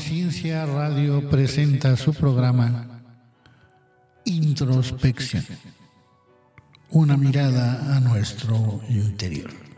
Conciencia Radio presenta su programa Introspección, una mirada a nuestro interior.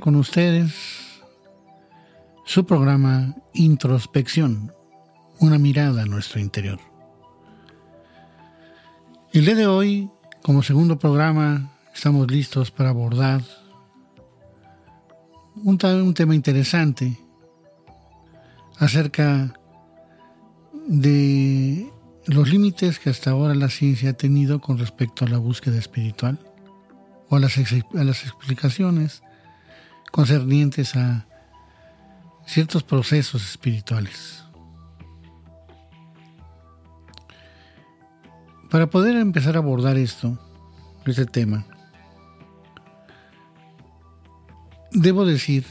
Con ustedes su programa Introspección, una mirada a nuestro interior. El día de hoy, como segundo programa, estamos listos para abordar un, un tema interesante acerca de los límites que hasta ahora la ciencia ha tenido con respecto a la búsqueda espiritual o a las, explicaciones concernientes a ciertos procesos espirituales. Para poder empezar a abordar esto, este tema, debo decir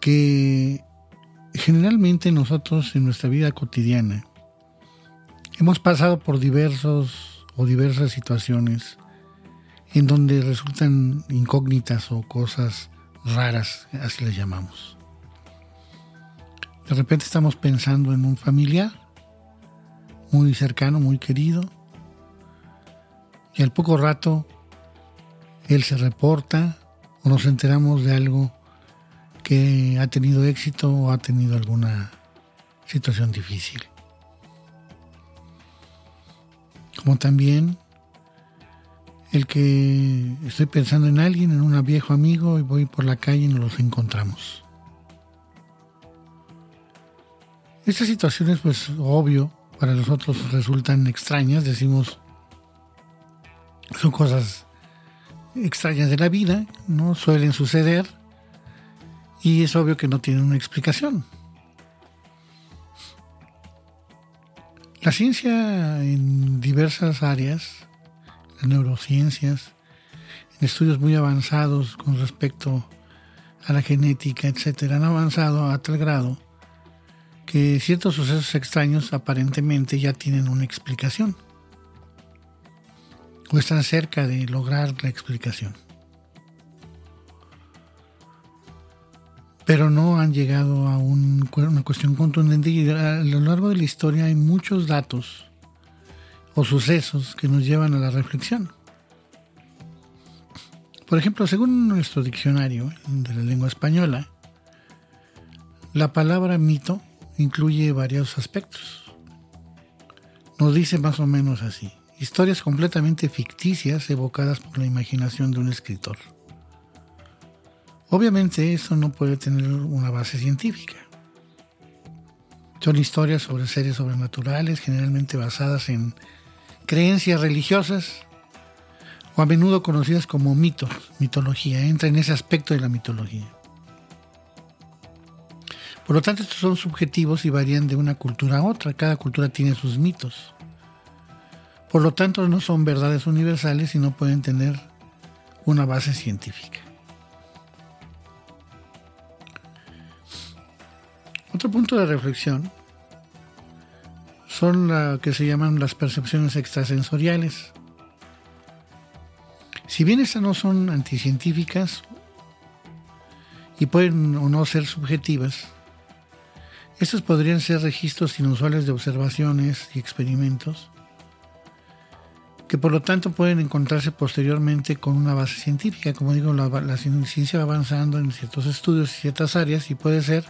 que generalmente nosotros en nuestra vida cotidiana hemos pasado por diversos o diversas situaciones en donde resultan incógnitas o cosas raras, así les llamamos. De repente estamos pensando en un familiar muy cercano, muy querido, y al poco rato él se reporta o nos enteramos de algo que ha tenido éxito o ha tenido alguna situación difícil. Como también el que estoy pensando en alguien, en un viejo amigo y voy por la calle y nos los encontramos. Estas situaciones, pues obvio, para nosotros resultan extrañas, decimos, son cosas extrañas de la vida, no suelen suceder y es obvio que no tienen una explicación. La ciencia en diversas áreas las neurociencias, en estudios muy avanzados con respecto a la genética, etcétera, han avanzado a tal grado que ciertos sucesos extraños aparentemente ya tienen una explicación o están cerca de lograr la explicación. Pero no han llegado a una cuestión contundente y a lo largo de la historia hay muchos datos o sucesos que nos llevan a la reflexión. Por ejemplo, según nuestro diccionario de la lengua española, la palabra mito incluye varios aspectos. Nos dice más o menos así, historias completamente ficticias evocadas por la imaginación de un escritor. Obviamente eso no puede tener una base científica. Son historias sobre seres sobrenaturales, generalmente basadas en creencias religiosas o a menudo conocidas como mitos, mitología, entra en ese aspecto de la mitología. Por lo tanto, estos son subjetivos y varían de una cultura a otra. Cada cultura tiene sus mitos. Por lo tanto, no son verdades universales y no pueden tener una base científica. Otro punto de reflexión son lo que se llaman las percepciones extrasensoriales. Si bien estas no son anticientíficas y pueden o no ser subjetivas, estos podrían ser registros inusuales de observaciones y experimentos que por lo tanto pueden encontrarse posteriormente con una base científica. Como digo, la, la ciencia va avanzando en ciertos estudios y ciertas áreas y puede ser,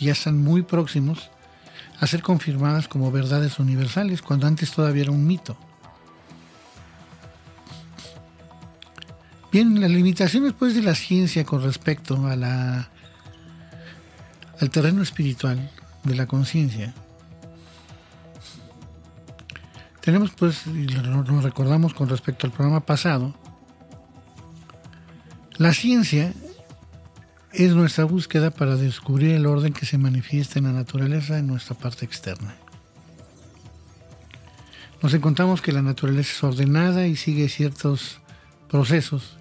ya están muy próximos, a ser confirmadas como verdades universales, cuando antes todavía era un mito. Bien, las limitaciones pues de la ciencia con respecto a la al terreno espiritual de la conciencia. Tenemos pues, y lo recordamos con respecto al programa pasado, la ciencia es nuestra búsqueda para descubrir el orden que se manifiesta en la naturaleza en nuestra parte externa. Nos encontramos que la naturaleza es ordenada y sigue ciertos procesos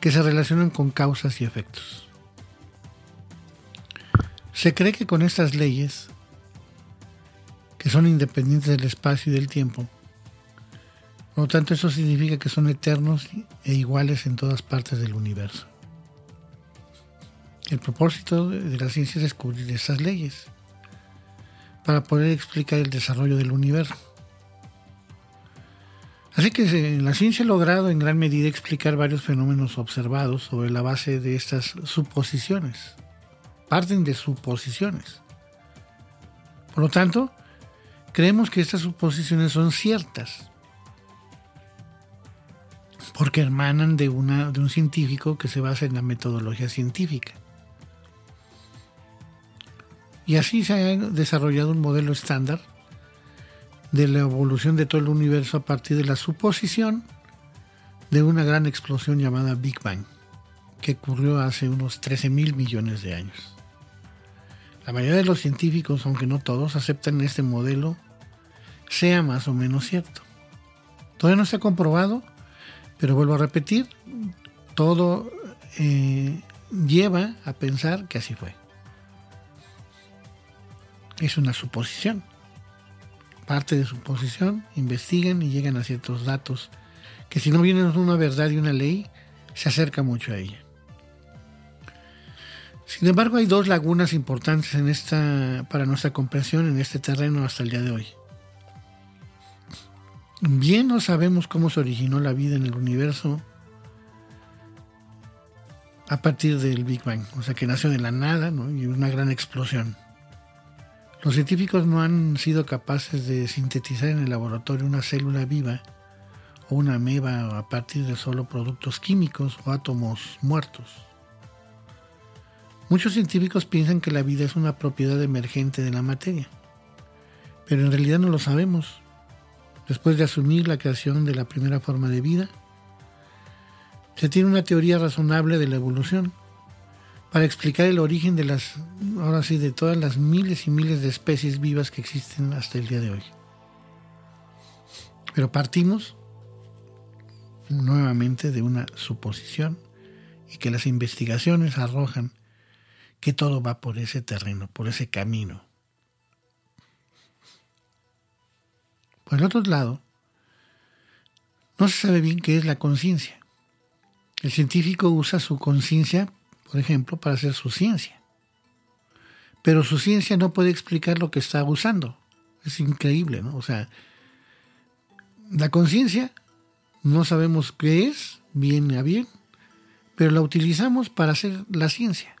que se relacionan con causas y efectos. Se cree que con estas leyes, que son independientes del espacio y del tiempo, por lo tanto eso significa que son eternos e iguales en todas partes del universo. El propósito de la ciencia es descubrir esas leyes para poder explicar el desarrollo del universo. Así que la ciencia ha logrado en gran medida explicar varios fenómenos observados sobre la base de estas suposiciones. Parten de suposiciones. Por lo tanto, creemos que estas suposiciones son ciertas, porque hermanan de, una, de un científico que se basa en la metodología científica. Y así se ha desarrollado un modelo estándar de la evolución de todo el universo a partir de la suposición de una gran explosión llamada Big Bang, que ocurrió hace unos 13 mil millones de años. La mayoría de los científicos, aunque no todos, aceptan este modelo sea más o menos cierto. Todavía no se ha comprobado, pero vuelvo a repetir, todo eh, lleva a pensar que así fue es una suposición. Parte de suposición, investigan y llegan a ciertos datos que si no vienen una verdad y una ley, se acerca mucho a ella. Sin embargo, hay dos lagunas importantes en esta, para nuestra comprensión en este terreno hasta el día de hoy. Bien no sabemos cómo se originó la vida en el universo a partir del Big Bang, o sea que nació de la nada y una gran explosión. Los científicos no han sido capaces de sintetizar en el laboratorio una célula viva o una ameba a partir de solo productos químicos o átomos muertos. Muchos científicos piensan que la vida es una propiedad emergente de la materia, pero en realidad no lo sabemos. Después de asumir la creación de la primera forma de vida, se tiene una teoría razonable de la evolución para explicar el origen de las, ahora sí, de todas las miles y miles de especies vivas que existen hasta el día de hoy. Pero partimos nuevamente de una suposición y que las investigaciones arrojan que todo va por ese terreno, por ese camino. Por el otro lado, no se sabe bien qué es la conciencia. El científico usa su conciencia por ejemplo, para hacer su ciencia. Pero su ciencia no puede explicar lo que está usando. Es increíble, ¿no? O sea, la conciencia no sabemos qué es, bien a bien, pero la utilizamos para hacer la ciencia.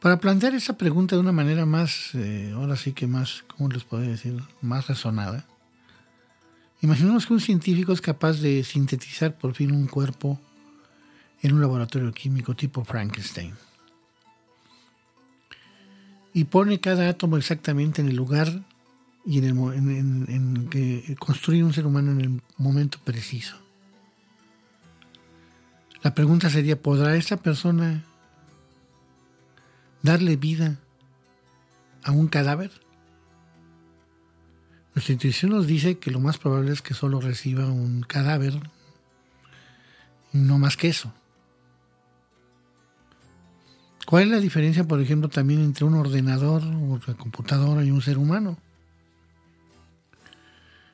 Para plantear esa pregunta de una manera más, eh, ahora sí que más, ¿cómo les puedo decir? Más razonada. Imaginemos que un científico es capaz de sintetizar por fin un cuerpo en un laboratorio químico tipo Frankenstein. Y pone cada átomo exactamente en el lugar y en, el, en, que construye un ser humano en el momento preciso. La pregunta sería, ¿podrá esta persona darle vida a un cadáver? Nuestra intuición nos dice que lo más probable es que solo reciba un cadáver no más que eso. ¿Cuál es la diferencia, por ejemplo, también entre un ordenador, una computadora y un ser humano?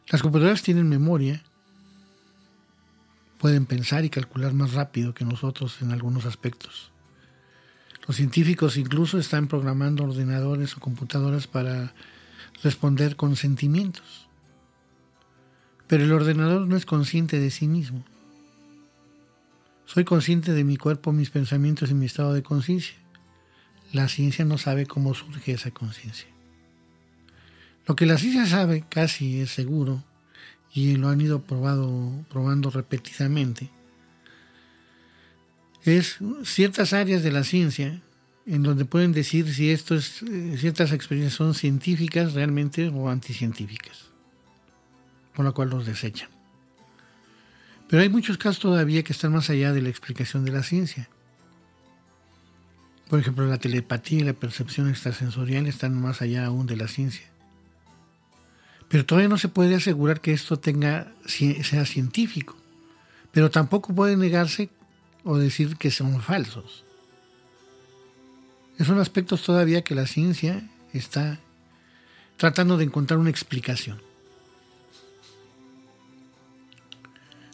Las computadoras tienen memoria, pueden pensar y calcular más rápido que nosotros en algunos aspectos. Los científicos incluso están programando ordenadores o computadoras para responder con sentimientos. Pero el ordenador no es consciente de sí mismo. Soy consciente de mi cuerpo, mis pensamientos y mi estado de conciencia. La ciencia no sabe cómo surge esa conciencia. Lo que la ciencia sabe casi es seguro y lo han ido probando repetidamente, es ciertas áreas de la ciencia en donde pueden decir si esto es, eh, ciertas experiencias son científicas realmente o anticientíficas, por lo cual los desechan. Pero hay muchos casos todavía que están más allá de la explicación de la ciencia. Por ejemplo, la telepatía y la percepción extrasensorial están más allá aún de la ciencia. Pero todavía no se puede asegurar que esto sea científico. Pero tampoco puede negarse o decir que son falsos. Son aspectos todavía que la ciencia está tratando de encontrar una explicación.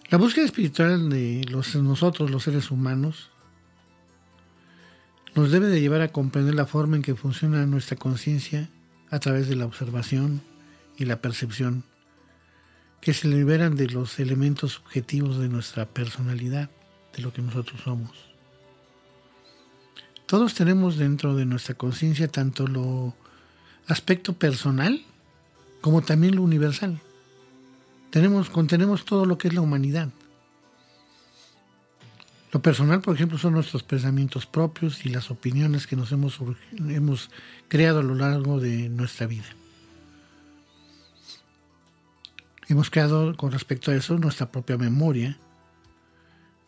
La búsqueda espiritual de los, nosotros, los seres humanos, nos debe de llevar a comprender la forma en que funciona nuestra conciencia a través de la observación y la percepción, que se liberan de los elementos subjetivos de nuestra personalidad, de lo que nosotros somos. Todos tenemos dentro de nuestra conciencia tanto lo aspecto personal como también lo universal. Tenemos, contenemos todo lo que es la humanidad. Lo personal, por ejemplo, son nuestros pensamientos propios y las opiniones que nos hemos, hemos creado a lo largo de nuestra vida. Hemos creado con respecto a eso nuestra propia memoria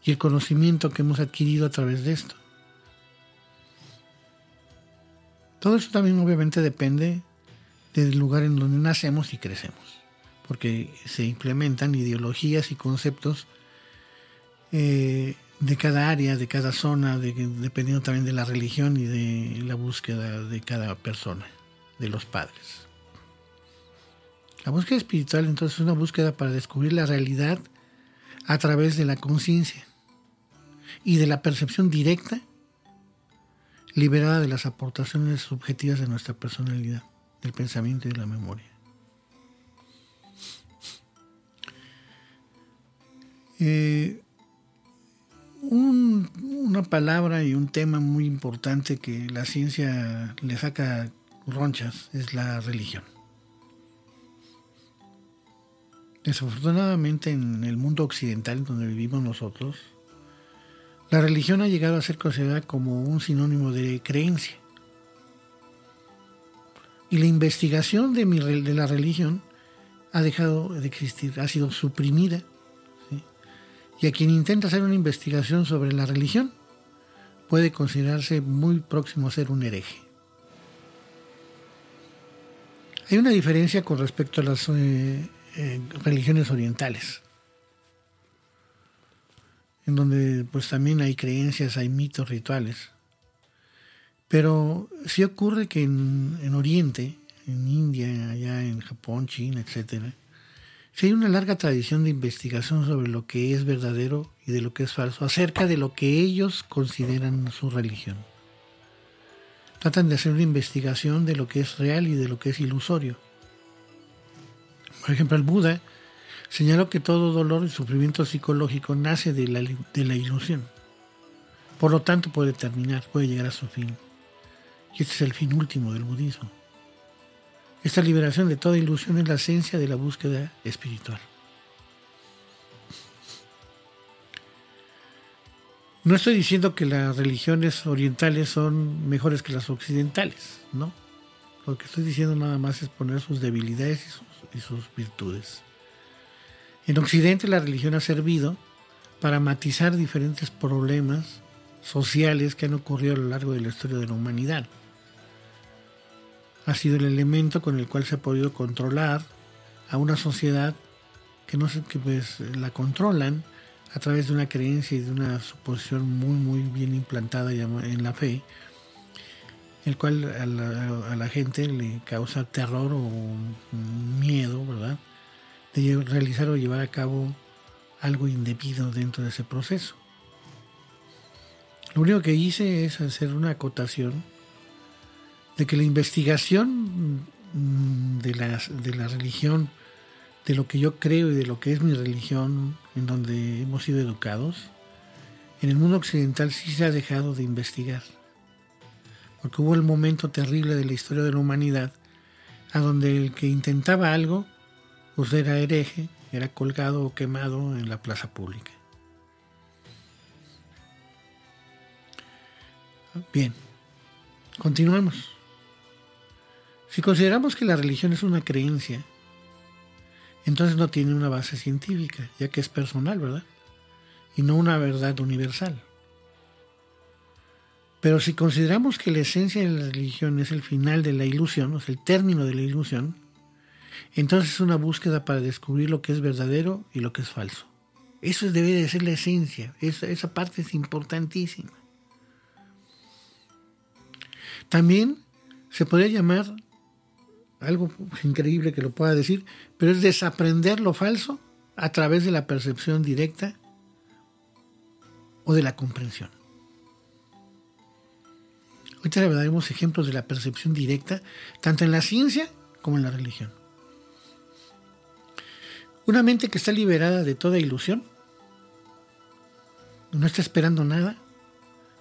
y el conocimiento que hemos adquirido a través de esto. Todo eso también obviamente depende del lugar en donde nacemos y crecemos porque se implementan ideologías y conceptos eh, de cada área, de cada zona, dependiendo también de la religión y de la búsqueda de cada persona, de los padres. La búsqueda espiritual entonces es una búsqueda para descubrir la realidad a través de la conciencia y de la percepción directa liberada de las aportaciones subjetivas de nuestra personalidad, del pensamiento y de la memoria. Eh, una palabra y un tema muy importante que la ciencia le saca ronchas es la religión. Desafortunadamente en el mundo occidental donde vivimos nosotros, la religión ha llegado a ser considerada como un sinónimo de creencia. Y la investigación de, de la religión ha dejado de existir, ha sido suprimida y a quien intenta hacer una investigación sobre la religión puede considerarse muy próximo a ser un hereje. Hay una diferencia con respecto a las eh, eh, religiones orientales, en donde pues también hay creencias, hay mitos, rituales. Pero sí ocurre que en, en Oriente, en India, allá en Japón, China, etcétera, si hay una larga tradición de investigación sobre lo que es verdadero y de lo que es falso, acerca de lo que ellos consideran su religión. Tratan de hacer una investigación de lo que es real y de lo que es ilusorio. Por ejemplo, el Buda señaló que todo dolor y sufrimiento psicológico nace de la, ilusión. Por lo tanto, puede terminar, puede llegar a su fin. Y este es el fin último del budismo. Esta liberación de toda ilusión es la esencia de la búsqueda espiritual. No estoy diciendo que las religiones orientales son mejores que las occidentales, ¿no? Lo que estoy diciendo nada más es poner sus debilidades y sus, virtudes. En Occidente la religión ha servido para matizar diferentes problemas sociales que han ocurrido a lo largo de la historia de la humanidad ha sido el elemento con el cual se ha podido controlar a una sociedad que no sé que pues la controlan a través de una creencia y de una suposición muy muy bien implantada en la fe el cual a la, a la gente le causa terror o miedo verdad de realizar o llevar a cabo algo indebido dentro de ese proceso. Lo único que hice es hacer una acotación de que la investigación mm, de la, de la religión, de lo que yo creo y de lo que es mi religión, en donde hemos sido educados, en el mundo occidental sí se ha dejado de investigar. Porque hubo el momento terrible de la historia de la humanidad, a donde el que intentaba algo, pues era hereje, era colgado o quemado en la plaza pública. Bien, continuamos. Si consideramos que la religión es una creencia, entonces no tiene una base científica, ya que es personal, ¿verdad? Y no una verdad universal. Pero si consideramos que la esencia de la religión es el final de la ilusión, o sea, el término de la ilusión, entonces es una búsqueda para descubrir lo que es verdadero y lo que es falso. Eso debe de ser la esencia, esa, esa parte es importantísima. También se podría llamar, algo increíble que lo pueda decir, pero es desaprender lo falso a través de la percepción directa o de la comprensión. Ahorita le daremos ejemplos de la percepción directa, tanto en la ciencia como en la religión. Una mente que está liberada de toda ilusión, no está esperando nada,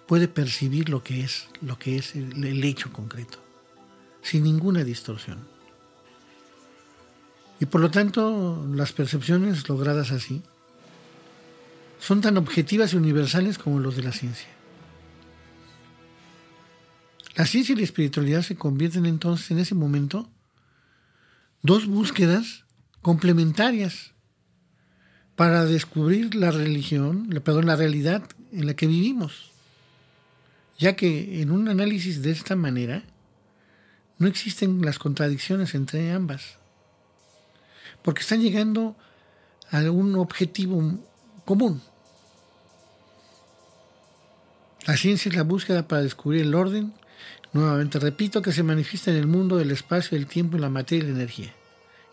puede percibir lo que es, lo que es el, hecho concreto, sin ninguna distorsión. Y por lo tanto, las percepciones logradas así son tan objetivas y universales como los de la ciencia. La ciencia y la espiritualidad se convierten entonces en ese momento dos búsquedas complementarias para descubrir la religión, perdón, la realidad en la que vivimos. Ya que en un análisis de esta manera no existen las contradicciones entre ambas. Porque están llegando a un objetivo común. La ciencia es la búsqueda para descubrir el orden Nuevamente repito que se manifiesta en el mundo del espacio, el tiempo, la materia y la energía.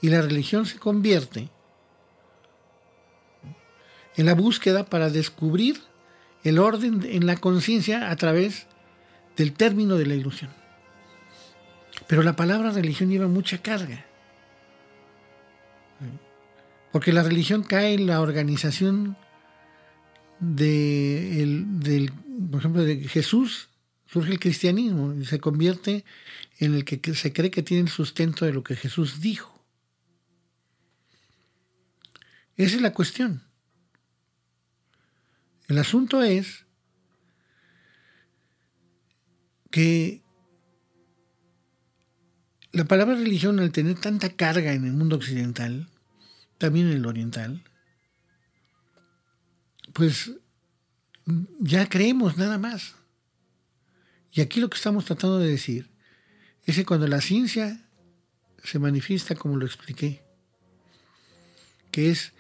Y la religión se convierte en la búsqueda para descubrir el orden en la conciencia a través del término de la ilusión. Pero la palabra religión lleva mucha carga. Porque la religión cae en la organización de, del, por ejemplo, de Jesús surge el cristianismo y se convierte en el que se cree que tiene el sustento de lo que Jesús dijo. Esa es la cuestión. El asunto es que la palabra religión, al tener tanta carga en el mundo occidental, también en el oriental, pues ya creemos nada más. Y aquí lo que estamos tratando de decir es que cuando la ciencia se manifiesta como lo expliqué, que es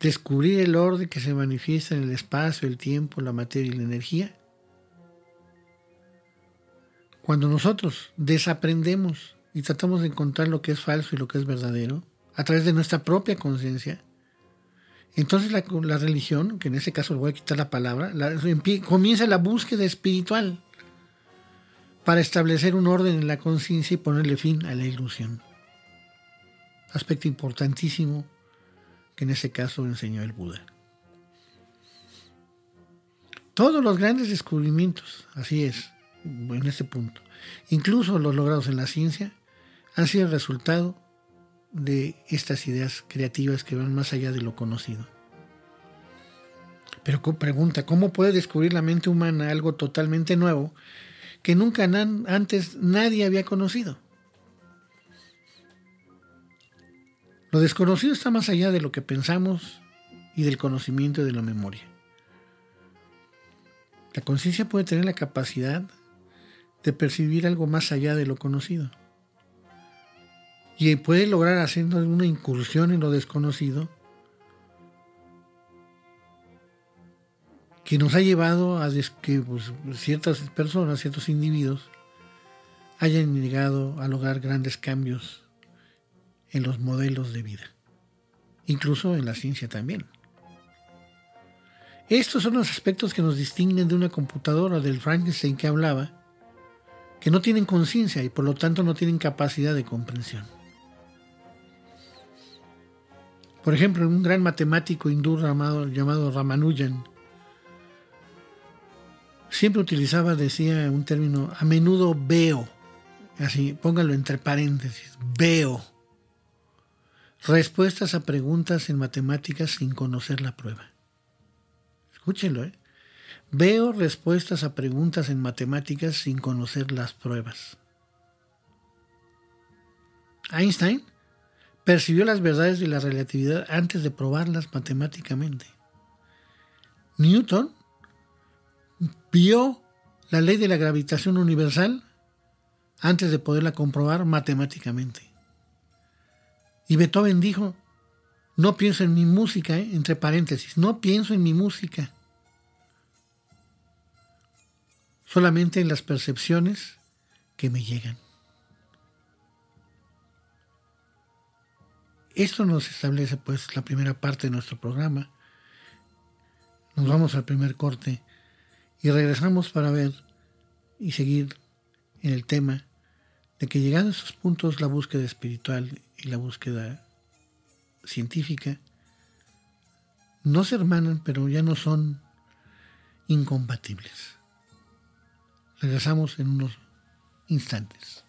descubrir el orden que se manifiesta en el espacio, el tiempo, la materia y la energía, cuando nosotros desaprendemos y tratamos de encontrar lo que es falso y lo que es verdadero a través de nuestra propia conciencia, entonces la, religión, que en ese caso le voy a quitar la palabra, comienza la búsqueda espiritual para establecer un orden en la conciencia y ponerle fin a la ilusión. Aspecto importantísimo que en ese caso enseñó el Buda. Todos los grandes descubrimientos, así es, en este punto, incluso los logrados en la ciencia, han sido el resultado de estas ideas creativas que van más allá de lo conocido. Pero pregunta, ¿cómo puede descubrir la mente humana algo totalmente nuevo que nunca antes nadie había conocido. Lo desconocido está más allá de lo que pensamos y del conocimiento de la memoria. La conciencia puede tener la capacidad de percibir algo más allá de lo conocido. Y puede lograr haciendo una incursión en lo desconocido que nos ha llevado a que pues, ciertas personas, ciertos individuos, hayan llegado a lograr grandes cambios en los modelos de vida, incluso en la ciencia también. Estos son los aspectos que nos distinguen de una computadora del Frankenstein que hablaba, que no tienen conciencia y por lo tanto no tienen capacidad de comprensión. Por ejemplo, un gran matemático hindú llamado, Ramanujan, siempre utilizaba, decía un término, a menudo veo, así, póngalo entre paréntesis, veo. respuestas a preguntas en matemáticas sin conocer la prueba. Escúchenlo, ¿eh? Veo respuestas a preguntas en matemáticas sin conocer las pruebas. Einstein percibió las verdades de la relatividad antes de probarlas matemáticamente. Newton vio la ley de la gravitación universal antes de poderla comprobar matemáticamente. Y Beethoven dijo, no pienso en mi música, ¿eh? entre paréntesis, no pienso en mi música, solamente en las percepciones que me llegan. Esto nos establece pues la primera parte de nuestro programa. Nos vamos al primer corte y regresamos para ver y seguir en el tema de que llegando a esos puntos la búsqueda espiritual y la búsqueda científica no se hermanan, pero ya no son incompatibles. Regresamos en unos instantes.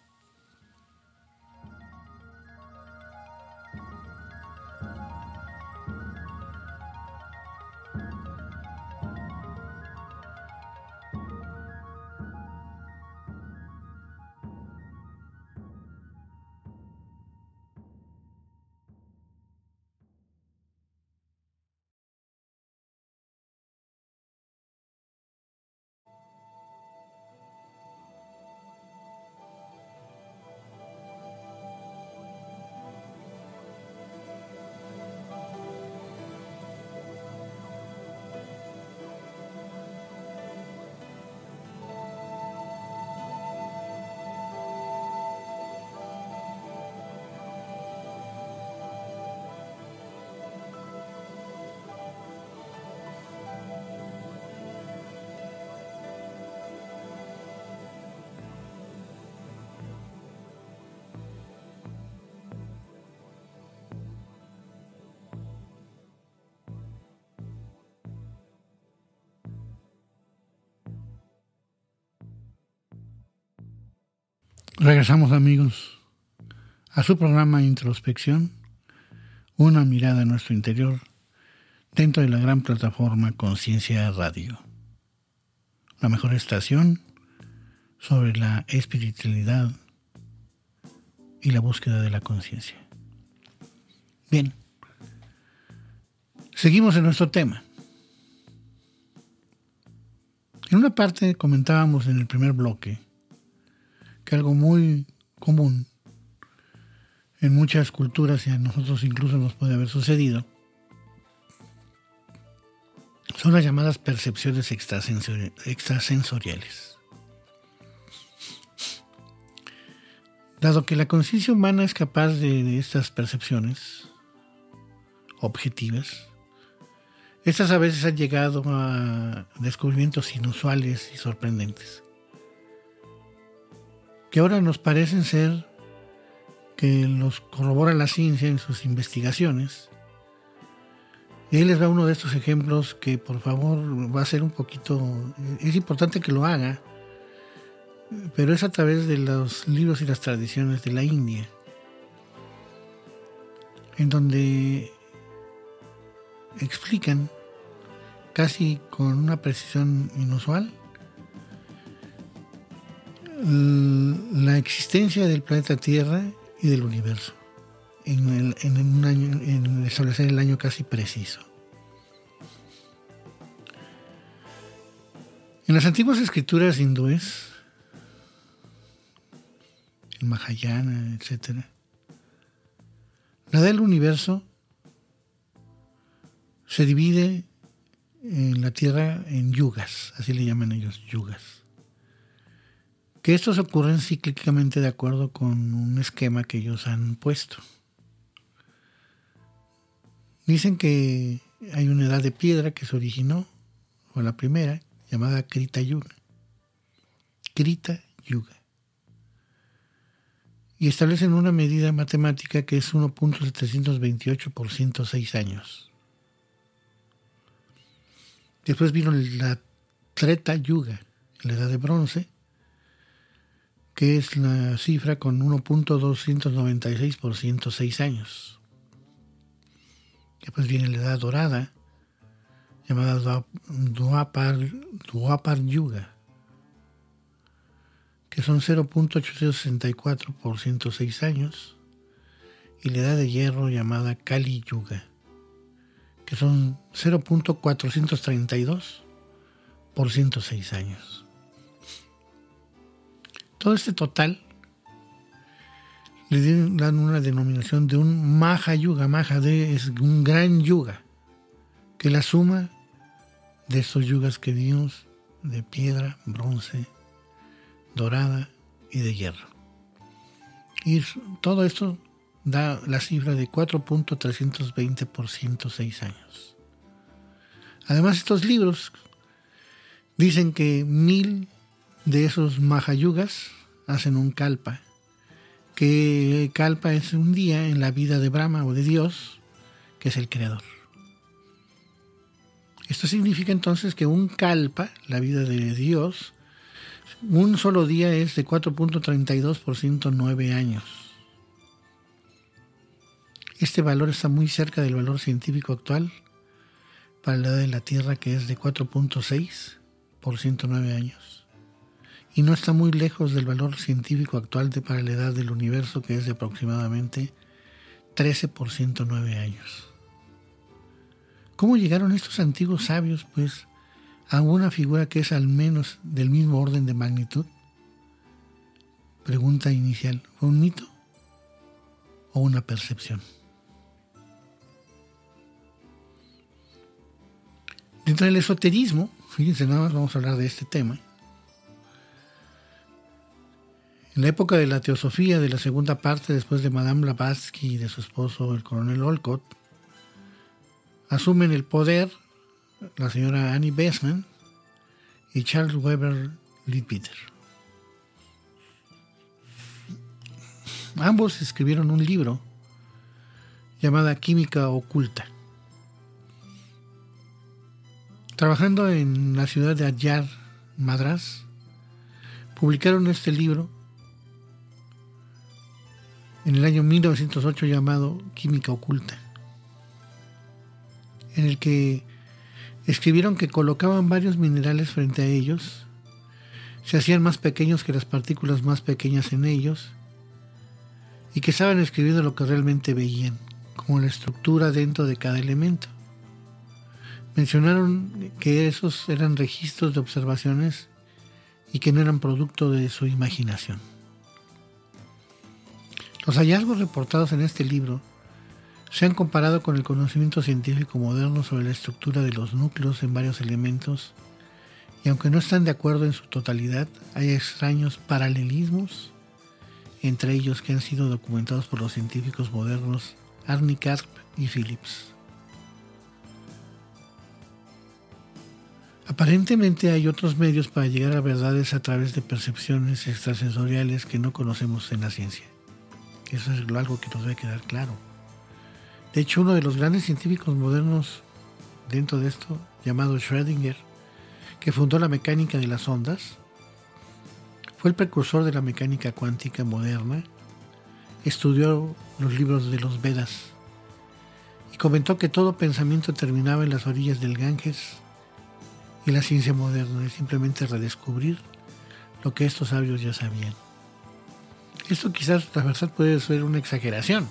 Regresamos amigos a su programa Introspección, una mirada a nuestro interior dentro de la gran plataforma Conciencia Radio, la mejor estación sobre la espiritualidad y la búsqueda de la conciencia. Bien, seguimos en nuestro tema. En una parte comentábamos en el primer bloque que algo muy común en muchas culturas y a nosotros incluso nos puede haber sucedido, son las llamadas percepciones extrasensoriales. Dado que la conciencia humana es capaz de, estas percepciones objetivas, estas a veces han llegado a descubrimientos inusuales y sorprendentes que ahora nos parecen ser que los corrobora la ciencia en sus investigaciones. Y ahí les va uno de estos ejemplos que por favor va a ser un poquito, es importante que lo haga, pero es a través de los libros y las tradiciones de la India, en donde explican casi con una precisión inusual la existencia del planeta Tierra y del universo en, el, en un año, en establecer el año casi preciso. En las antiguas escrituras hindúes, el Mahayana, etc., la del universo se divide en la Tierra en yugas, así le llaman ellos yugas que estos ocurren cíclicamente de acuerdo con un esquema que ellos han puesto. Dicen que hay una edad de piedra que se originó, o la primera, llamada Krita Yuga. Krita Yuga. Y establecen una medida matemática que es 1.728 por 106 años. Después vino la Treta Yuga, la edad de bronce, que es la cifra con 1.296 por 106 años. Después viene la edad dorada, llamada Dwapar, Yuga, que son 0.864 por 106 años, y la edad de hierro llamada Kali Yuga, que son 0.432 por 106 años. Todo este total le dan una denominación de un Maha Yuga. Maha de es un gran yuga, que la suma de estos yugas que vimos de piedra, bronce, dorada y de hierro. Y todo esto da la cifra de 4.320 por 106 años. Además, estos libros dicen que mil de esos Mahayugas hacen un kalpa, que kalpa es un día en la vida de Brahma o de Dios, que es el creador. Esto significa entonces que un kalpa, la vida de Dios, un solo día es de 4.32 por 109 años. Este valor está muy cerca del valor científico actual para la edad de la Tierra que es de 4.6 por 109 años. Y no está muy lejos del valor científico actual de para la edad del universo que es de aproximadamente 13 por 109 años. ¿Cómo llegaron estos antiguos sabios, pues, a una figura que es al menos del mismo orden de magnitud? Pregunta inicial, ¿fue un mito o una percepción? Dentro del esoterismo, fíjense nada más vamos a hablar de este tema. En la época de la teosofía de la segunda parte, después de Madame Blavatsky y de su esposo, el coronel Olcott, asumen el poder la señora Annie Besman y Charles Weber Leadbeater. Ambos escribieron un libro llamado Química Oculta. Trabajando en la ciudad de Adyar, Madras, publicaron este libro en el año 1908 llamado Química Oculta en el que escribieron que colocaban varios minerales frente a ellos, se hacían más pequeños que las partículas más pequeñas en ellos, y que estaban escribiendo lo que realmente veían, como la estructura dentro de cada elemento. Mencionaron que esos eran registros de observaciones y que no eran producto de su imaginación. Los hallazgos reportados en este libro se han comparado con el conocimiento científico moderno sobre la estructura de los núcleos en varios elementos y aunque no están de acuerdo en su totalidad, hay extraños paralelismos entre ellos que han sido documentados por los científicos modernos Arnie Karp y Phillips. Aparentemente hay otros medios para llegar a verdades a través de percepciones extrasensoriales que no conocemos en la ciencia. Eso es algo que nos debe quedar claro. De hecho, uno de los grandes científicos modernos dentro de esto, llamado Schrödinger, que fundó la mecánica de las ondas, fue el precursor de la mecánica cuántica moderna, estudió los libros de los Vedas y comentó que todo pensamiento terminaba en las orillas del Ganges y la ciencia moderna es simplemente redescubrir lo que estos sabios ya sabían. Esto quizás verdad puede ser una exageración,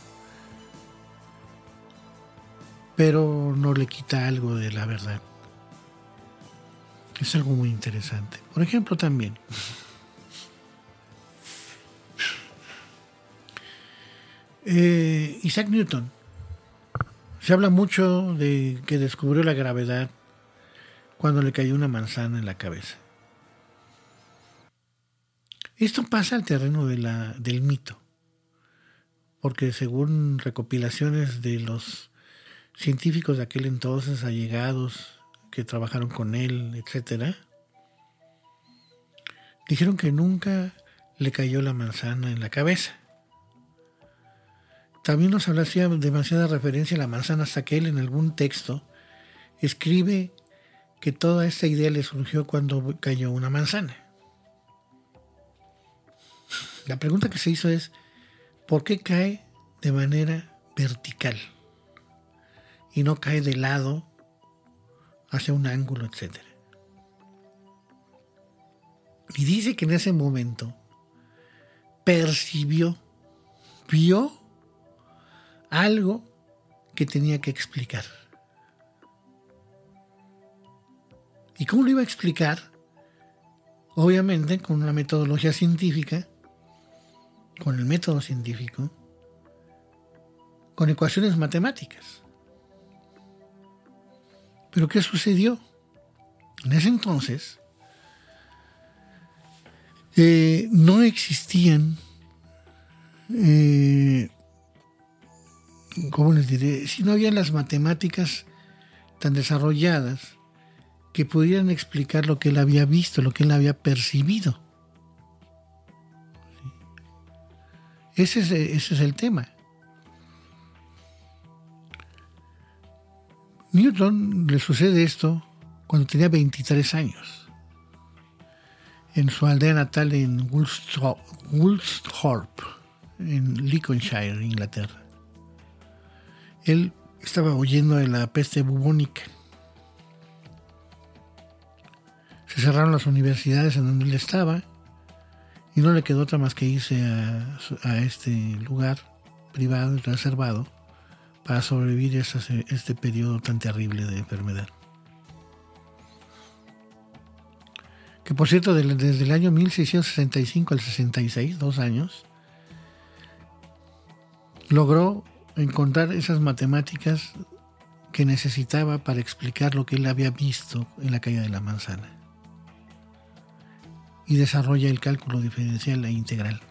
pero no le quita algo de la verdad. Es algo muy interesante. Por ejemplo, también. Eh, Isaac Newton. Se habla mucho de que descubrió la gravedad cuando le cayó una manzana en la cabeza. Esto pasa al terreno del mito, porque según recopilaciones de los científicos de aquel entonces, allegados, que trabajaron con él, etc., dijeron que nunca le cayó la manzana en la cabeza. También nos hacía demasiada referencia a la manzana hasta que él en algún texto escribe que toda esta idea le surgió cuando cayó una manzana. La pregunta que se hizo es, ¿por qué cae de manera vertical? y no cae de lado hacia un ángulo, etc. Y dice que en ese momento percibió, vio algo que tenía que explicar. ¿Y cómo lo iba a explicar? Obviamente con una metodología científica, con el método científico, con ecuaciones matemáticas. Pero ¿qué sucedió? En ese entonces eh, no existían, eh, ¿cómo les diré? Si no habían las matemáticas tan desarrolladas que pudieran explicar lo que él había visto, lo que él había percibido. Ese es, ese es el tema. Newton le sucede esto cuando tenía 23 años, en su aldea natal en Woolsthorpe, en Lincolnshire, Inglaterra. Él estaba huyendo de la peste bubónica Se cerraron las universidades en donde él estaba y no le quedó otra más que irse a, este lugar privado y reservado para sobrevivir a este periodo tan terrible de enfermedad. Que por cierto, desde el año 1665 al 66, dos años, logró encontrar esas matemáticas que necesitaba para explicar lo que él había visto en la caída de la manzana y desarrolla el cálculo diferencial e integral.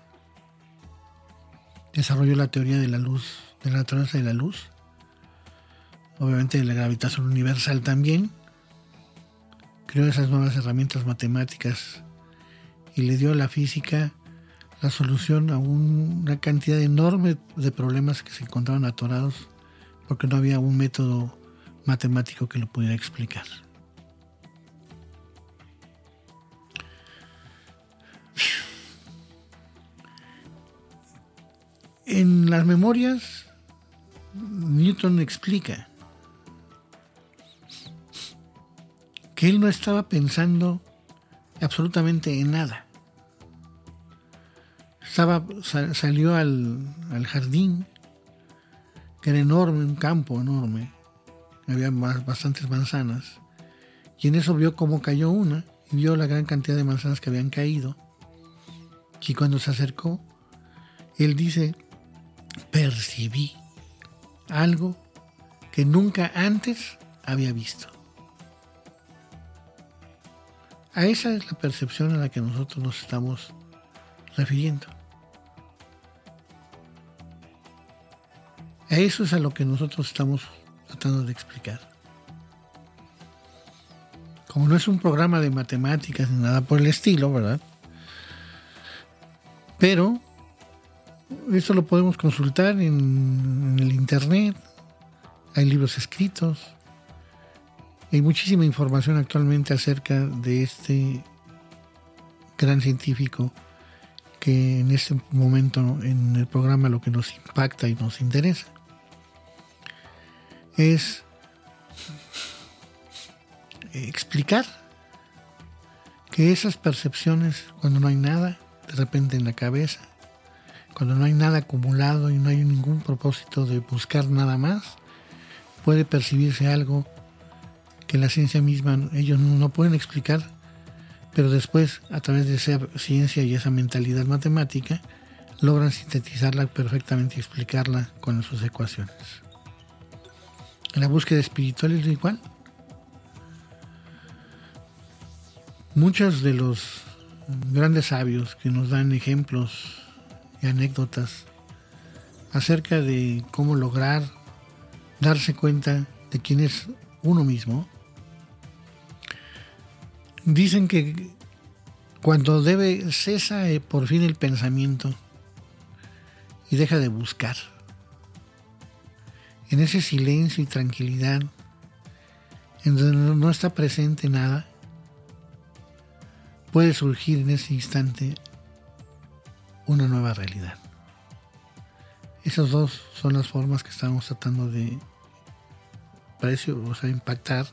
Desarrolló la teoría de la luz, de la naturaleza de la luz, obviamente de la gravitación universal también, creó esas nuevas herramientas matemáticas y le dio a la física la solución a una cantidad enorme de problemas que se encontraban atorados porque no había un método matemático que lo pudiera explicar. En las memorias, Newton explica que él no estaba pensando absolutamente en nada. Estaba, salió al, al, jardín, que era enorme, un campo enorme, había bastantes manzanas, y en eso vio cómo cayó una, y vio la gran cantidad de manzanas que habían caído, y cuando se acercó, él dice, percibí algo que nunca antes había visto. A esa es la percepción a la que nosotros nos estamos refiriendo. A eso es a lo que nosotros estamos tratando de explicar. Como no es un programa de matemáticas ni nada por el estilo, ¿verdad? Pero esto lo podemos consultar en, el internet. Hay libros escritos. Hay muchísima información actualmente acerca de este gran científico que en este momento en el programa lo que nos impacta y nos interesa es explicar que esas percepciones cuando no hay nada de repente en la cabeza cuando no hay nada acumulado y no hay ningún propósito de buscar nada más, puede percibirse algo que la ciencia misma ellos no pueden explicar, pero después a través de esa ciencia y esa mentalidad matemática logran sintetizarla perfectamente y explicarla con sus ecuaciones. En la búsqueda espiritual es igual. Muchos de los grandes sabios que nos dan ejemplos y anécdotas acerca de cómo lograr darse cuenta de quién es uno mismo. Dicen que cuando debe cesa eh, por fin el pensamiento y deja de buscar. En ese silencio y tranquilidad, en donde no está presente nada, puede surgir en ese instante una nueva realidad. Esas dos son las formas que estamos tratando de parece o impactar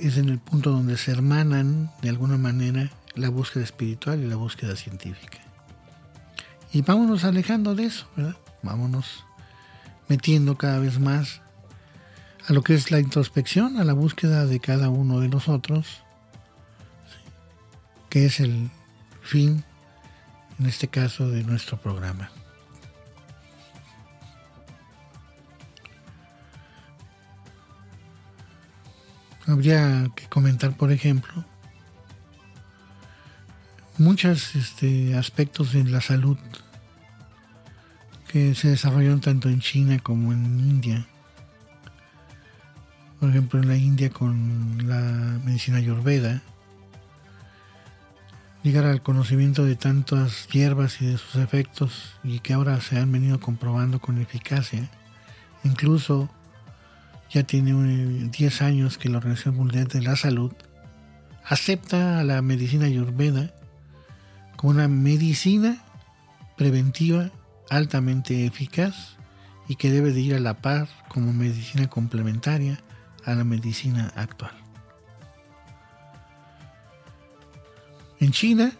es en el punto donde se hermanan de alguna manera la búsqueda espiritual y la búsqueda científica. Y vámonos alejando de eso, ¿verdad? Vámonos metiendo cada vez más a lo que es la introspección, a la búsqueda de cada uno de nosotros, que es el fin, en este caso, de nuestro programa. Habría que comentar, por ejemplo, muchos este, aspectos de la salud que se desarrollaron tanto en China como en India. Por ejemplo, en la India con la medicina ayurveda, llegar al conocimiento de tantas hierbas y de sus efectos y que ahora se han venido comprobando con eficacia. Incluso ya tiene 10 años que la Organización Mundial de la Salud acepta a la medicina ayurveda como una medicina preventiva altamente eficaz y que debe de ir a la par como medicina complementaria a la medicina actual. En China,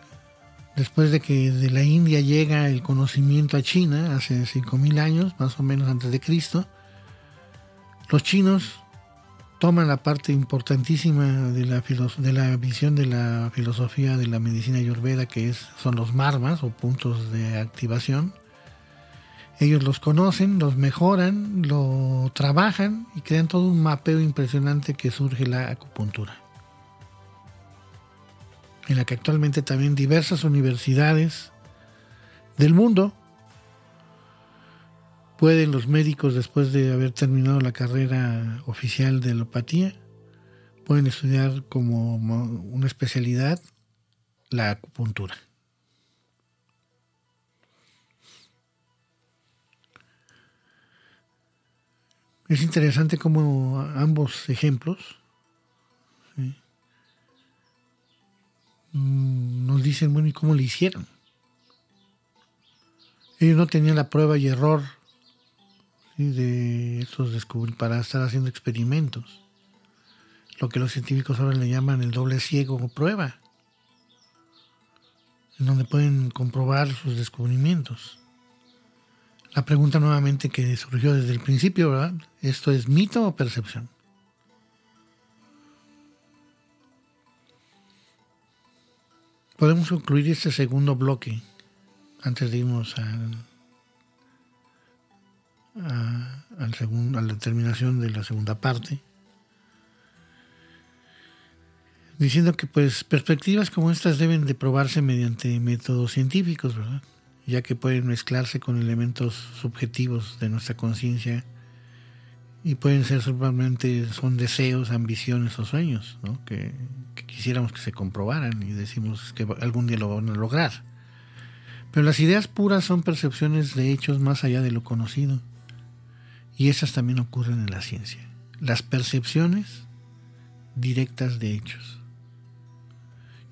después de que de la India llega el conocimiento a China, hace 5.000 años, más o menos antes de Cristo, los chinos toman la parte importantísima de la, visión de la filosofía de la medicina ayurveda, que son los marmas o puntos de activación. Ellos los conocen, los mejoran, lo trabajan y crean todo un mapeo impresionante que surge la acupuntura. En la que actualmente también diversas universidades del mundo pueden los médicos, después de haber terminado la carrera oficial de alopatía, pueden estudiar como una especialidad la acupuntura. Es interesante cómo ambos ejemplos nos dicen, bueno, ¿y cómo le hicieron? Ellos no tenían la prueba y error de esos descubrir para estar haciendo experimentos. Lo que los científicos ahora le llaman el doble ciego o prueba, en donde pueden comprobar sus descubrimientos. La pregunta nuevamente que surgió desde el principio, ¿verdad? ¿Esto es mito o percepción? Podemos concluir este segundo bloque antes de irnos al a, a la terminación de la segunda parte, diciendo que pues perspectivas como estas deben de probarse mediante métodos científicos, ya que pueden mezclarse con elementos subjetivos de nuestra conciencia y pueden ser solamente son deseos, ambiciones o sueños, ¿no? que, quisiéramos que se comprobaran y decimos que algún día lo van a lograr. Pero las ideas puras son percepciones de hechos más allá de lo conocido. Y esas también ocurren en la ciencia. Las percepciones directas de hechos.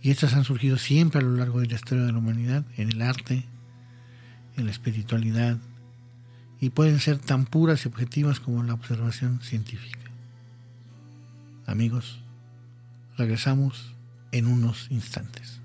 Y estas han surgido siempre a lo largo de la historia de la humanidad, en el arte, en la espiritualidad, y pueden ser tan puras y objetivas como la observación científica. Amigos, regresamos en unos instantes.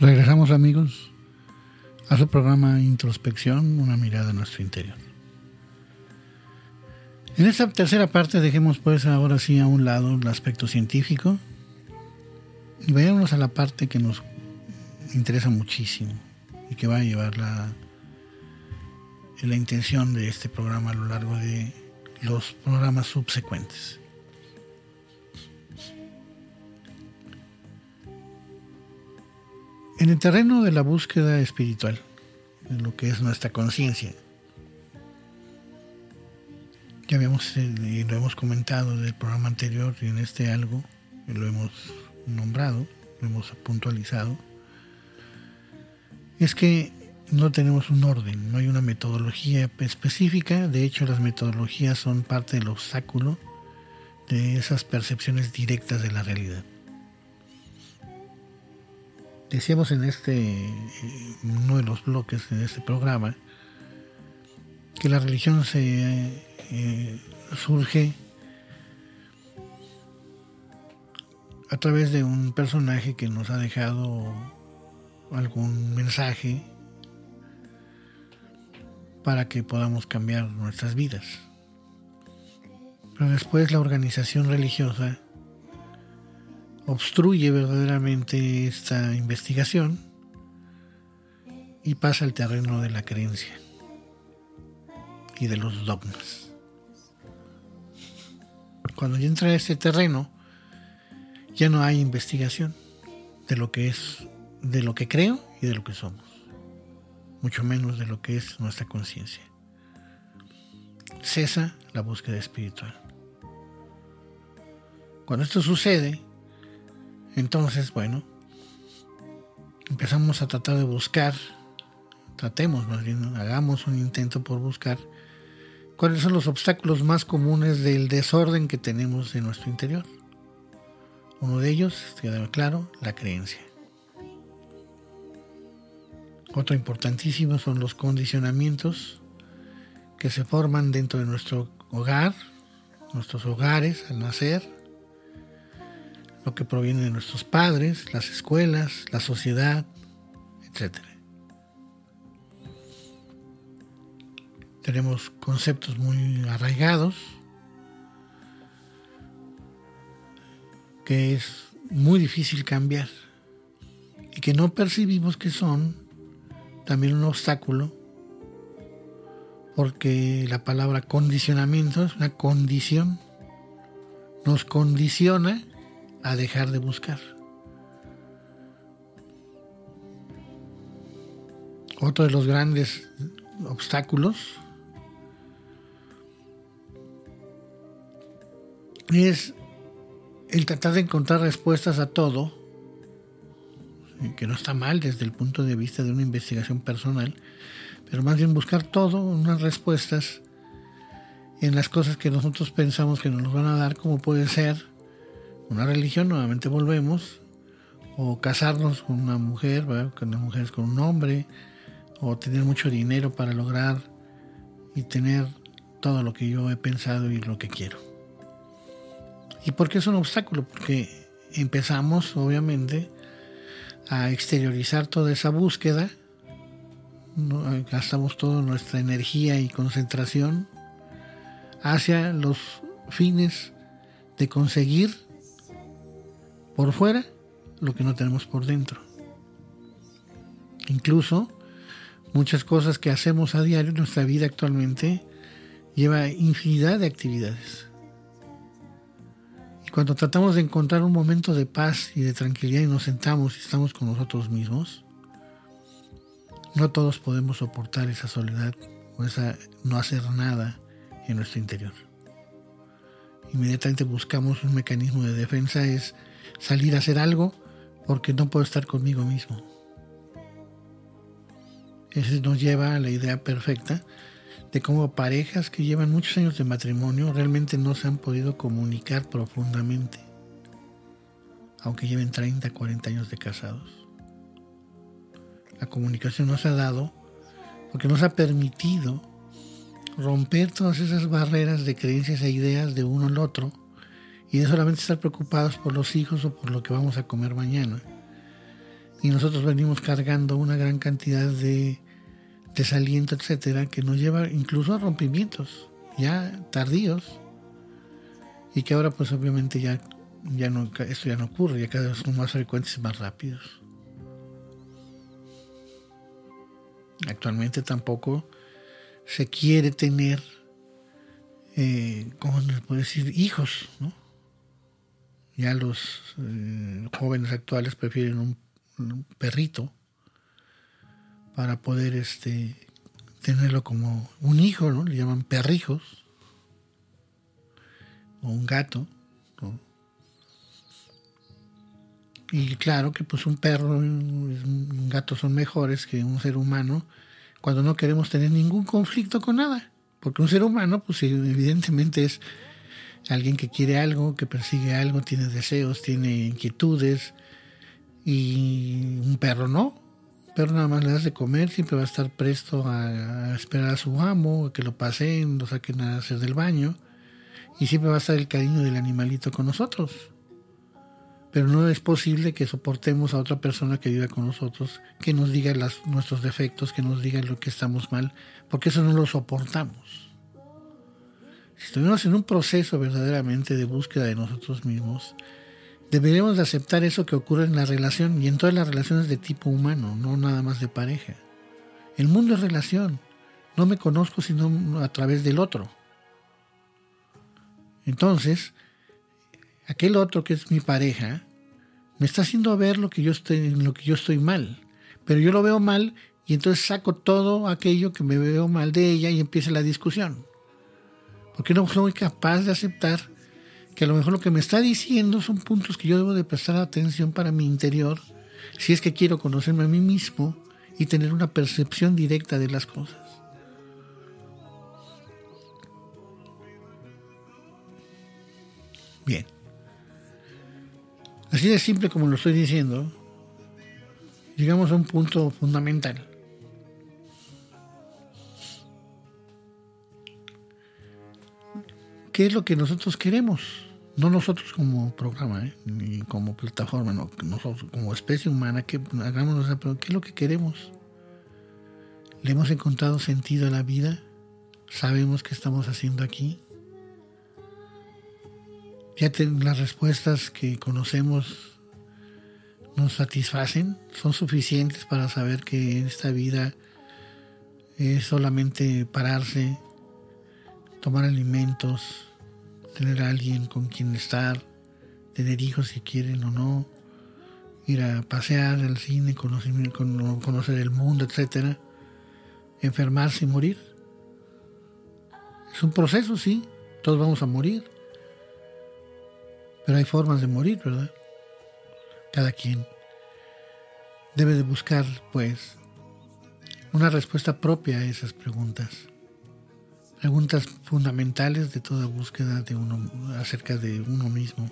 Regresamos amigos a su programa Introspección, una mirada a nuestro interior. En esta tercera parte dejemos pues ahora sí a un lado el aspecto científico y vayámonos a la parte que nos interesa muchísimo y que va a llevar la, la intención de este programa a lo largo de los programas subsecuentes. En el terreno de la búsqueda espiritual, en lo que es nuestra conciencia, ya habíamos eh, lo hemos comentado del programa anterior y en este algo lo hemos nombrado, lo hemos puntualizado, es que no tenemos un orden, no hay una metodología específica, de hecho las metodologías son parte del obstáculo de esas percepciones directas de la realidad. Decíamos en este, uno de los bloques de este programa, que la religión eh, surge a través de un personaje que nos ha dejado algún mensaje para que podamos cambiar nuestras vidas. Pero después la organización religiosa obstruye verdaderamente esta investigación y pasa al terreno de la creencia y de los dogmas. Cuando ya entra a este terreno, ya no hay investigación de lo que es, de lo que creo y de lo que somos, mucho menos de lo que es nuestra conciencia. Cesa la búsqueda espiritual. Cuando esto sucede, entonces, bueno, empezamos a tratar de buscar, tratemos más bien, hagamos un intento por buscar cuáles son los obstáculos más comunes del desorden que tenemos en nuestro interior. Uno de ellos, queda claro, la creencia. Otro importantísimo son los condicionamientos que se forman dentro de nuestro hogar, nuestros hogares al nacer, lo que proviene de nuestros padres, las escuelas, la sociedad, etc. Tenemos conceptos muy arraigados que es muy difícil cambiar y que no percibimos que son también un obstáculo porque la palabra condicionamiento es una condición, nos condiciona a dejar de buscar. Otro de los grandes obstáculos es el tratar de encontrar respuestas a todo, que no está mal desde el punto de vista de una investigación personal, pero más bien buscar todo, unas respuestas en las cosas que nosotros pensamos que nos van a dar, como puede ser una religión, nuevamente volvemos, o casarnos con una mujer, con una mujer con un hombre, o tener mucho dinero para lograr y tener todo lo que yo he pensado y lo que quiero. ¿Y por qué es un obstáculo? Porque empezamos, obviamente, a exteriorizar toda esa búsqueda, gastamos toda nuestra energía y concentración hacia los fines de conseguir por fuera lo que no tenemos por dentro. Incluso muchas cosas que hacemos a diario en nuestra vida actualmente lleva infinidad de actividades. Y cuando tratamos de encontrar un momento de paz y de tranquilidad y nos sentamos y estamos con nosotros mismos, no todos podemos soportar esa soledad o esa no hacer nada en nuestro interior. Inmediatamente buscamos un mecanismo de defensa, es salir a hacer algo porque no puedo estar conmigo mismo. Eso nos lleva a la idea perfecta de cómo parejas que llevan muchos años de matrimonio realmente no se han podido comunicar profundamente, aunque lleven 30, 40 años de casados. La comunicación nos ha dado porque nos ha permitido romper todas esas barreras de creencias e ideas de uno al otro y de solamente estar preocupados por los hijos o por lo que vamos a comer mañana, y nosotros venimos cargando una gran cantidad de desaliento, etcétera, que nos lleva incluso a rompimientos ya tardíos y que ahora pues obviamente ya, ya no, esto ya no ocurre, ya cada vez son más frecuentes y más rápidos. Actualmente tampoco se quiere tener, eh, ¿cómo se puede decir?, hijos, ¿no? Ya los eh, jóvenes actuales prefieren un perrito para poder este tenerlo como un hijo, ¿no? Le llaman perrijos o un gato, Y claro que pues un perro y un gato son mejores que un ser humano cuando no queremos tener ningún conflicto con nada. Porque un ser humano pues evidentemente es alguien que quiere algo, que persigue algo, tiene deseos, tiene inquietudes, y un perro no. Un perro nada más le das de comer, siempre va a estar presto a, esperar a su amo, a que lo pasen, lo saquen a hacer del baño. Y siempre va a estar el cariño del animalito con nosotros. Pero no es posible que soportemos a otra persona que viva con nosotros, que nos diga las, nuestros defectos, que nos diga lo que estamos mal, porque eso no lo soportamos. Si estuvimos en un proceso verdaderamente de búsqueda de nosotros mismos, Deberíamos de aceptar eso que ocurre en la relación y en todas las relaciones de tipo humano, no nada más de pareja. El mundo es relación. No me conozco sino a través del otro. Entonces, aquel otro que es mi pareja me está haciendo ver lo que yo estoy, lo que yo estoy mal. Pero yo lo veo mal y entonces saco todo aquello que me veo mal de ella y empieza la discusión. Porque no soy capaz de aceptar que a lo mejor lo que me está diciendo son puntos que yo debo de prestar atención para mi interior, si es que quiero conocerme a mí mismo y tener una percepción directa de las cosas. Bien. Así de simple como lo estoy diciendo, llegamos a un punto fundamental. Qué es lo que nosotros queremos. No nosotros como programa, ¿eh? ni como plataforma, no, nosotros como especie humana, que hagamos, pero ¿qué es lo que queremos? ¿Le hemos encontrado sentido a la vida? ¿Sabemos qué estamos haciendo aquí? ¿Ya las respuestas que conocemos nos satisfacen? ¿Son suficientes para saber que esta vida es solamente pararse, tomar alimentos, tener a alguien con quien estar, tener hijos si quieren o no, ir a pasear al cine, conocer, conocer el mundo, etcétera, enfermarse y morir. Es un proceso, sí, todos vamos a morir. Pero hay formas de morir, ¿verdad? Cada quien debe de buscar, pues, una respuesta propia a esas preguntas preguntas fundamentales de toda búsqueda de uno acerca de uno mismo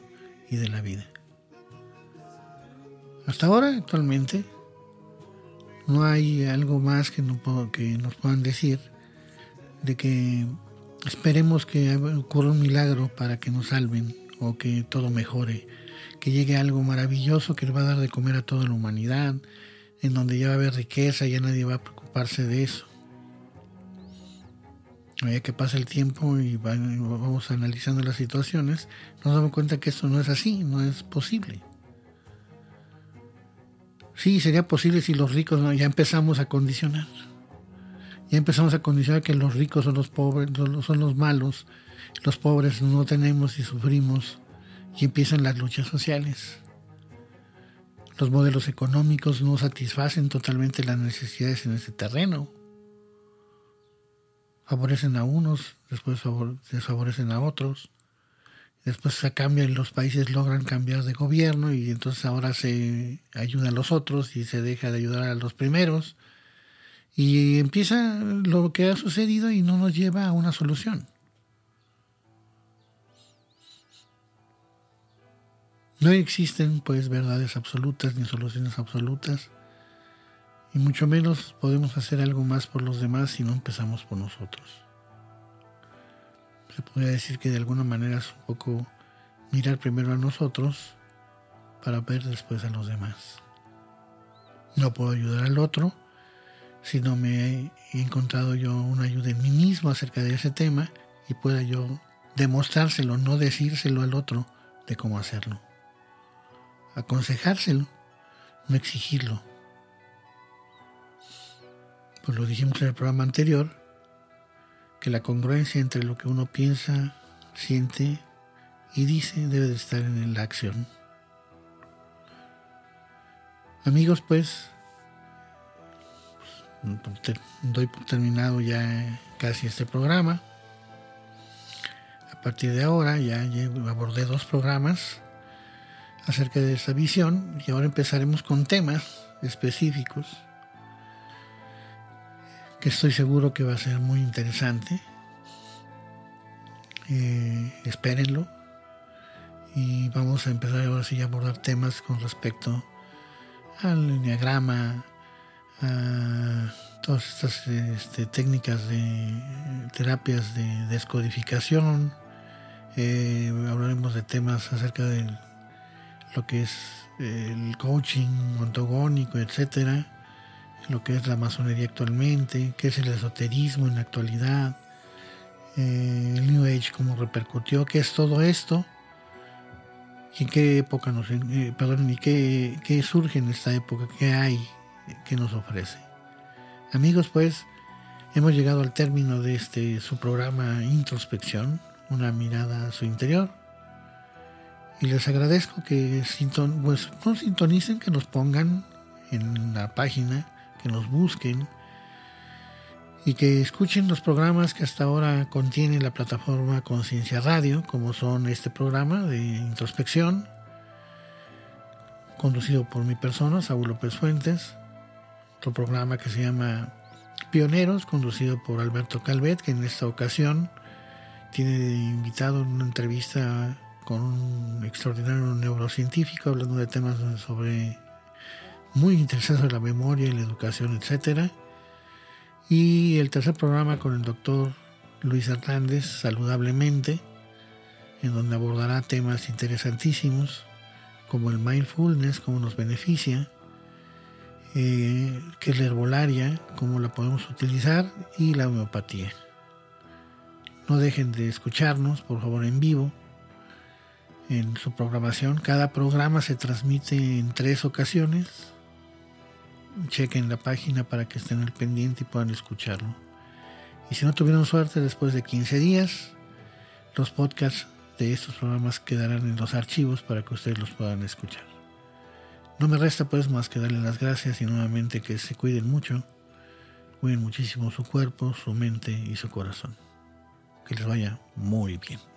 y de la vida. Hasta ahora, actualmente, no hay algo más que, que nos puedan decir de que esperemos que ocurra un milagro para que nos salven o que todo mejore, que llegue algo maravilloso que le va a dar de comer a toda la humanidad, en donde ya va a haber riqueza, ya nadie va a preocuparse de eso medida que pasa el tiempo y vamos analizando las situaciones, nos damos cuenta que esto no es así, no es posible. Sí, sería posible si los ricos ya empezamos a condicionar. Ya empezamos a condicionar que los ricos son los pobres, son los malos, los pobres no tenemos y sufrimos y empiezan las luchas sociales. Los modelos económicos no satisfacen totalmente las necesidades en ese terreno favorecen a unos, después desfavorecen a otros, después se cambian, los países logran cambiar de gobierno y entonces ahora se ayuda a los otros y se deja de ayudar a los primeros. Y empieza lo que ha sucedido y no nos lleva a una solución. No existen pues verdades absolutas ni soluciones absolutas y mucho menos podemos hacer algo más por los demás si no empezamos por nosotros. Se podría decir que de alguna manera es un poco mirar primero a nosotros para ver después a los demás. No puedo ayudar al otro si no me he encontrado yo una ayuda en mí mismo acerca de ese tema y pueda yo demostrárselo, no decírselo al otro de cómo hacerlo. Aconsejárselo, no exigirlo. Pues lo dijimos en el programa anterior, que la congruencia entre lo que uno piensa, siente y dice debe de estar en la acción. Amigos, pues, doy por terminado ya casi este programa. A partir de ahora ya abordé dos programas acerca de esa visión y ahora empezaremos con temas específicos que estoy seguro que va a ser muy interesante. Eh, espérenlo y vamos a empezar ahora sí a abordar temas con respecto al diagrama, a todas estas este, técnicas de terapias de descodificación. Eh, hablaremos de temas acerca de lo que es el coaching ontogónico, etcétera, lo que es la masonería actualmente, qué es el esoterismo en la actualidad, eh, el New Age cómo repercutió, qué es todo esto y en qué época nos, eh, perdón, y qué, qué surge en esta época, qué hay, qué nos ofrece. Amigos, pues hemos llegado al término de este su programa Introspección, una mirada a su interior. Y les agradezco que sinton, pues, nos sintonicen, que nos pongan en la página, que nos busquen y que escuchen los programas que hasta ahora contiene la plataforma Conciencia Radio, como son este programa de introspección, conducido por mi persona, Saúl López Fuentes, otro programa que se llama Pioneros, conducido por Alberto Calvet, que en esta ocasión tiene invitado una entrevista con un extraordinario neurocientífico hablando de temas sobre muy interesados en la memoria y la educación, etcétera y el tercer programa con el doctor Luis Hernández, Saludablemente, en donde abordará temas interesantísimos como el mindfulness, cómo nos beneficia, eh, qué es la herbolaria, cómo la podemos utilizar y la homeopatía. No dejen de escucharnos, por favor, en vivo en su programación. Cada programa se transmite en tres ocasiones chequen la página para que estén al pendiente y puedan escucharlo. Y si no tuvieron suerte, después de 15 días, los podcasts de estos programas quedarán en los archivos para que ustedes los puedan escuchar. No me resta pues más que darle las gracias y nuevamente que se cuiden mucho, cuiden muchísimo su cuerpo, su mente y su corazón. Que les vaya muy bien.